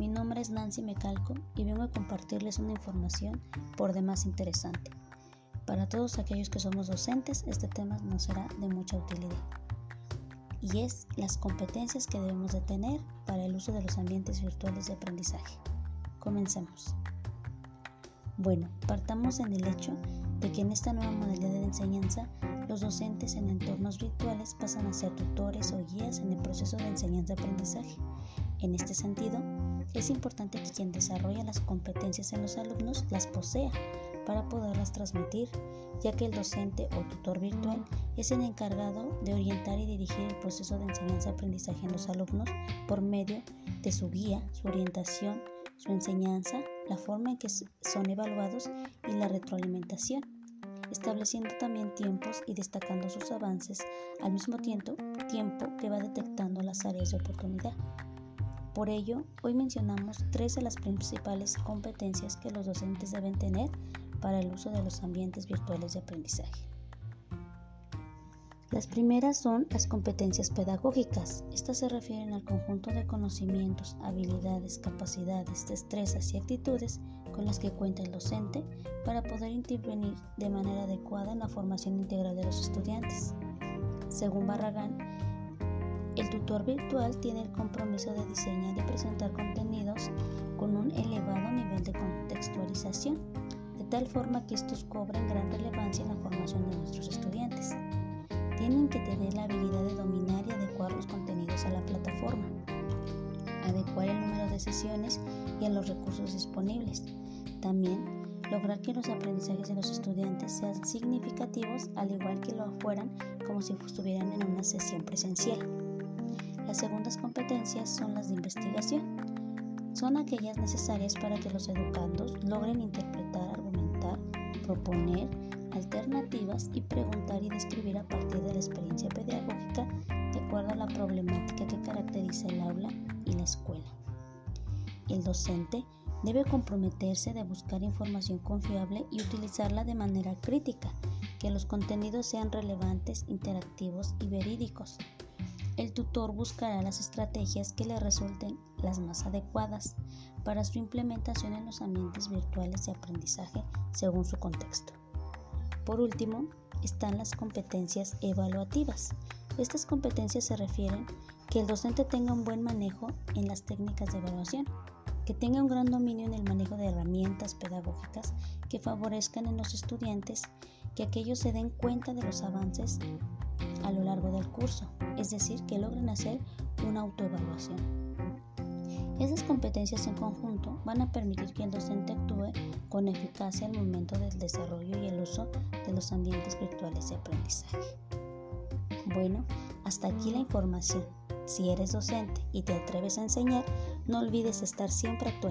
nombre es Nancy Mecalco y vengo a compartirles una información por demás interesante. Para todos aquellos que somos docentes, este tema nos será de mucha utilidad. Y es las competencias que debemos de tener para el uso de los ambientes virtuales de aprendizaje. Comencemos. Bueno, partamos en el hecho de que en esta nueva modalidad de enseñanza, los docentes en entornos virtuales pasan a ser tutores o guías en el proceso de enseñanza-aprendizaje. En este sentido, es importante que quien desarrolla las competencias en los alumnos las posea para poderlas transmitir, ya que el docente o tutor virtual es el encargado de orientar y dirigir el proceso de enseñanza-aprendizaje en los alumnos por medio de su guía, su orientación, su enseñanza, la forma en que son evaluados y la retroalimentación, estableciendo también tiempos y destacando sus avances al mismo tiempo, tiempo que va detectando las áreas de oportunidad. Por ello, hoy mencionamos tres de las principales competencias que los docentes deben tener para el uso de los ambientes virtuales de aprendizaje. Las primeras son las competencias pedagógicas. Estas se refieren al conjunto de conocimientos, habilidades, capacidades, destrezas y actitudes con las que cuenta el docente para poder intervenir de manera adecuada en la formación integral de los estudiantes. Según Barragán, tutor virtual tiene el compromiso de diseñar y presentar contenidos con un elevado nivel de contextualización, de tal forma que estos cobren gran relevancia en la formación de nuestros estudiantes. Tienen que tener la habilidad de dominar y adecuar los contenidos a la plataforma, adecuar el número de sesiones y a los recursos disponibles. También lograr que los aprendizajes de los estudiantes sean significativos al igual que lo fueran como si estuvieran en una sesión presencial. Las segundas competencias son las de investigación. Son aquellas necesarias para que los educandos logren interpretar, argumentar, proponer alternativas y preguntar y describir a partir de la experiencia pedagógica de acuerdo a la problemática que caracteriza el aula y la escuela. El docente debe comprometerse de buscar información confiable y utilizarla de manera crítica, que los contenidos sean relevantes, interactivos y verídicos, el tutor buscará las estrategias que le resulten las más adecuadas para su implementación en los ambientes virtuales de aprendizaje según su contexto. Por último, están las competencias evaluativas. Estas competencias se refieren que el docente tenga un buen manejo en las técnicas de evaluación, que tenga un gran dominio en el manejo de herramientas pedagógicas que favorezcan en los estudiantes que aquellos se den cuenta de los avances a lo largo del curso, es decir, que logren hacer una autoevaluación. Esas competencias en conjunto van a permitir que el docente actúe con eficacia al momento del desarrollo y el uso de los ambientes virtuales de aprendizaje. Bueno, hasta aquí la información. Si eres docente y te atreves a enseñar, no olvides estar siempre actualizado